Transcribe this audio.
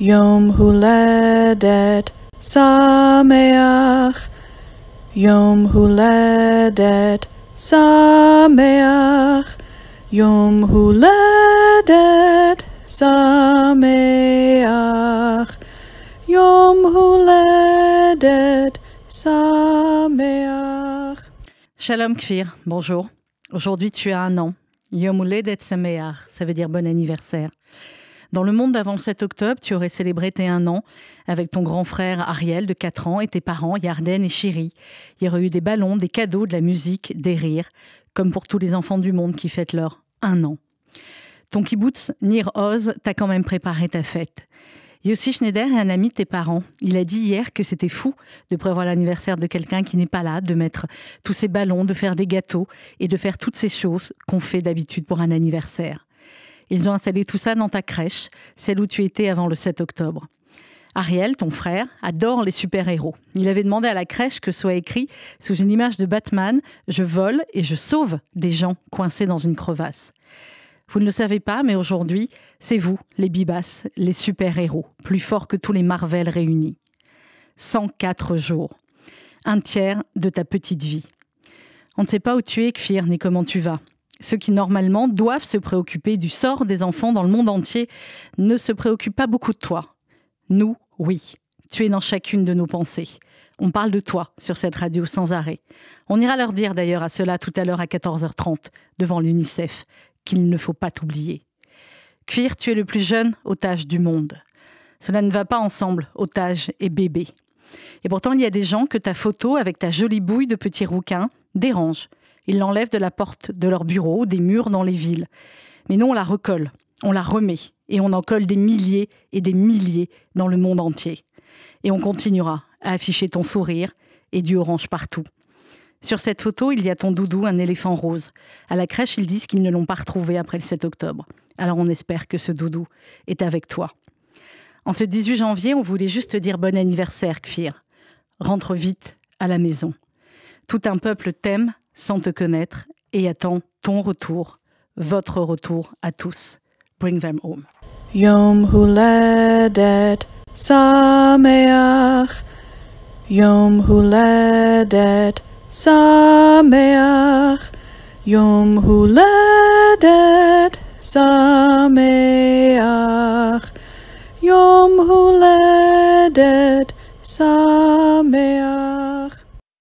Yom Huledet Sameach. Yom Huledet Sameach. Yom Huledet Sameach. Yom Huledet Sameach. Shalom Kfir, bonjour. Aujourd'hui tu as un an. Yom Huledet Sameach, ça veut dire bon anniversaire. Dans le monde d'avant le 7 octobre, tu aurais célébré tes un an avec ton grand frère Ariel de 4 ans et tes parents Yarden et Chéri. Il y aurait eu des ballons, des cadeaux, de la musique, des rires, comme pour tous les enfants du monde qui fêtent leur un an. Ton kibbutz Nir Oz t'a quand même préparé ta fête. Yossi Schneider est un ami de tes parents. Il a dit hier que c'était fou de prévoir l'anniversaire de quelqu'un qui n'est pas là, de mettre tous ces ballons, de faire des gâteaux et de faire toutes ces choses qu'on fait d'habitude pour un anniversaire. Ils ont installé tout ça dans ta crèche, celle où tu étais avant le 7 octobre. Ariel, ton frère, adore les super-héros. Il avait demandé à la crèche que soit écrit sous une image de Batman Je vole et je sauve des gens coincés dans une crevasse. Vous ne le savez pas, mais aujourd'hui, c'est vous, les Bibas, les super-héros, plus forts que tous les Marvel réunis. 104 jours. Un tiers de ta petite vie. On ne sait pas où tu es, Kfir, ni comment tu vas. Ceux qui normalement doivent se préoccuper du sort des enfants dans le monde entier ne se préoccupent pas beaucoup de toi. Nous, oui. Tu es dans chacune de nos pensées. On parle de toi sur cette radio sans arrêt. On ira leur dire d'ailleurs à cela tout à l'heure à 14h30 devant l'UNICEF qu'il ne faut pas t'oublier. Cuir, tu es le plus jeune otage du monde. Cela ne va pas ensemble, otage et bébé. Et pourtant, il y a des gens que ta photo avec ta jolie bouille de petit rouquin dérange. Ils l'enlèvent de la porte de leur bureau, des murs dans les villes. Mais nous, on la recolle, on la remet, et on en colle des milliers et des milliers dans le monde entier. Et on continuera à afficher ton sourire et du orange partout. Sur cette photo, il y a ton doudou, un éléphant rose. À la crèche, ils disent qu'ils ne l'ont pas retrouvé après le 7 octobre. Alors on espère que ce doudou est avec toi. En ce 18 janvier, on voulait juste dire bon anniversaire, Kfir. Rentre vite à la maison. Tout un peuple t'aime sans te connaître et attend ton retour, votre retour à tous. Bring them home. Yom Huledet Sameach. Yom Huledet Sameach. Yom Huledet Sameach. Yom Huledet Sameach.